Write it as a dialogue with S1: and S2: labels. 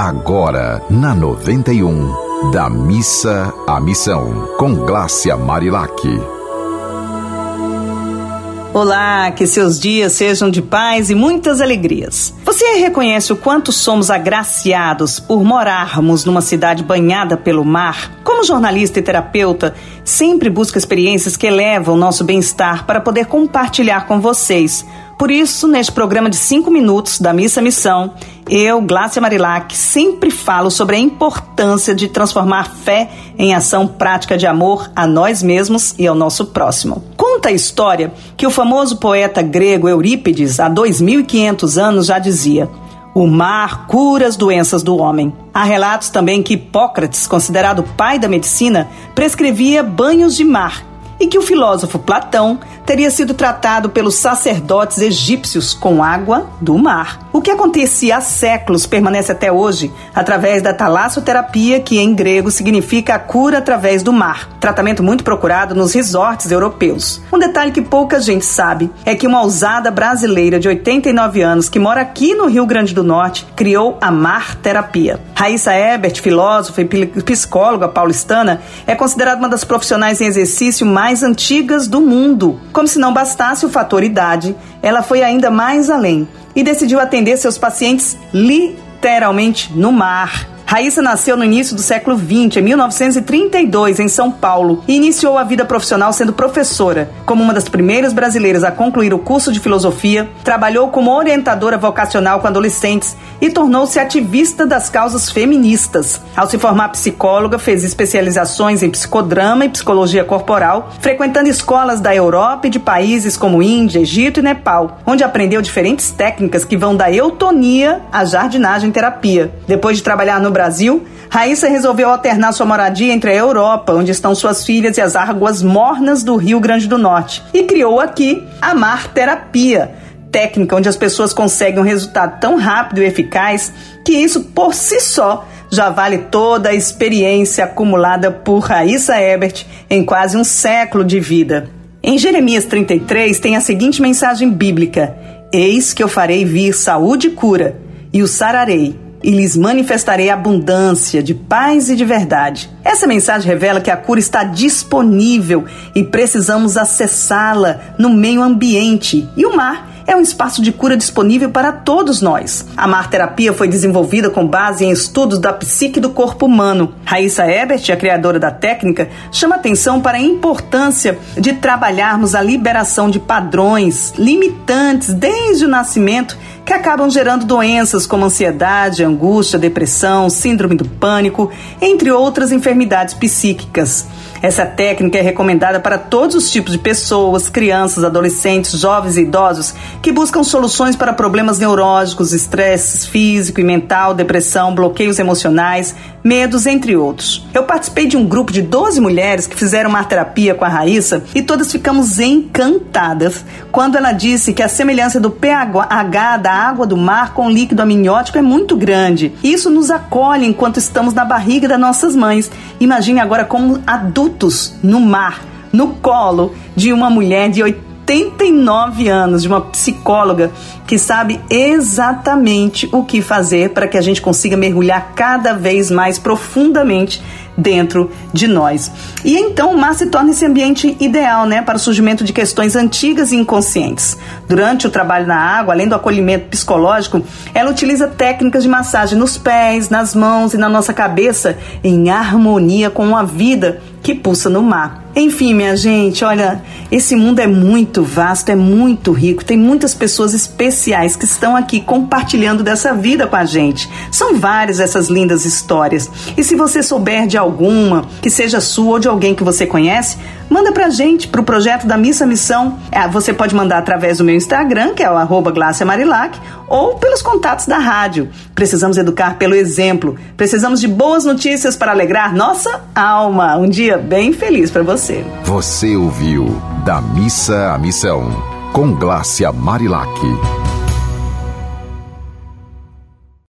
S1: Agora, na 91, da missa à missão, com Glácia Marilac.
S2: Olá, que seus dias sejam de paz e muitas alegrias. Você reconhece o quanto somos agraciados por morarmos numa cidade banhada pelo mar? Como jornalista e terapeuta, sempre busco experiências que elevam nosso bem-estar para poder compartilhar com vocês por isso, neste programa de 5 minutos da Missa Missão, eu, Glácia Marilac, sempre falo sobre a importância de transformar fé em ação prática de amor a nós mesmos e ao nosso próximo. Conta a história que o famoso poeta grego Eurípides, há 2.500 anos, já dizia: O mar cura as doenças do homem. Há relatos também que Hipócrates, considerado pai da medicina, prescrevia banhos de mar e que o filósofo Platão teria sido tratado pelos sacerdotes egípcios com água do mar. O que acontecia há séculos permanece até hoje através da talassoterapia, que em grego significa a cura através do mar, tratamento muito procurado nos resorts europeus. Um detalhe que pouca gente sabe é que uma ousada brasileira de 89 anos que mora aqui no Rio Grande do Norte criou a Mar Terapia. Raíssa Ebert, filósofa e psicóloga paulistana, é considerada uma das profissionais em exercício mais mais antigas do mundo. Como se não bastasse o fator idade, ela foi ainda mais além e decidiu atender seus pacientes literalmente no mar Raíssa nasceu no início do século XX, em 1932, em São Paulo, e iniciou a vida profissional sendo professora. Como uma das primeiras brasileiras a concluir o curso de filosofia, trabalhou como orientadora vocacional com adolescentes e tornou-se ativista das causas feministas. Ao se formar psicóloga, fez especializações em psicodrama e psicologia corporal, frequentando escolas da Europa e de países como Índia, Egito e Nepal, onde aprendeu diferentes técnicas que vão da eutonia à jardinagem terapia. Depois de trabalhar no Brasil, Raíssa resolveu alternar sua moradia entre a Europa, onde estão suas filhas, e as águas mornas do Rio Grande do Norte, e criou aqui a Mar Terapia, técnica onde as pessoas conseguem um resultado tão rápido e eficaz que isso por si só já vale toda a experiência acumulada por Raíssa Ebert em quase um século de vida. Em Jeremias 33 tem a seguinte mensagem bíblica: Eis que eu farei vir saúde e cura, e o sararei e lhes manifestarei abundância de paz e de verdade. Essa mensagem revela que a cura está disponível e precisamos acessá-la no meio ambiente. E o mar é um espaço de cura disponível para todos nós. A mar terapia foi desenvolvida com base em estudos da psique do corpo humano. Raíssa Ebert, a criadora da técnica, chama atenção para a importância de trabalharmos a liberação de padrões limitantes desde o nascimento que acabam gerando doenças como ansiedade, angústia, depressão, síndrome do pânico, entre outras enfermidades psíquicas. Essa técnica é recomendada para todos os tipos de pessoas, crianças, adolescentes, jovens e idosos que buscam soluções para problemas neurológicos, estresse físico e mental, depressão, bloqueios emocionais, medos, entre outros. Eu participei de um grupo de 12 mulheres que fizeram uma terapia com a Raíssa e todas ficamos encantadas quando ela disse que a semelhança do pH da água do mar com o líquido amniótico é muito grande. Isso nos acolhe enquanto estamos na barriga das nossas mães. Imagine agora como adultos no mar, no colo de uma mulher de 89 anos, de uma psicóloga que sabe exatamente o que fazer para que a gente consiga mergulhar cada vez mais profundamente dentro de nós. E então o mar se torna esse ambiente ideal, né, para o surgimento de questões antigas e inconscientes. Durante o trabalho na água, além do acolhimento psicológico, ela utiliza técnicas de massagem nos pés, nas mãos e na nossa cabeça em harmonia com a vida que pulsa no mar. Enfim, minha gente, olha, esse mundo é muito vasto, é muito rico, tem muitas pessoas especiais que estão aqui compartilhando dessa vida com a gente. São várias essas lindas histórias. E se você souber de alguma que seja sua ou de alguém que você conhece, manda pra gente, pro projeto da Missa Missão. É, você pode mandar através do meu Instagram, que é o Marilac, ou pelos contatos da rádio. Precisamos educar pelo exemplo. Precisamos de boas notícias para alegrar nossa alma. Um dia bem feliz para você.
S1: Você ouviu Da Missa à Missão, com Glácia Marilac.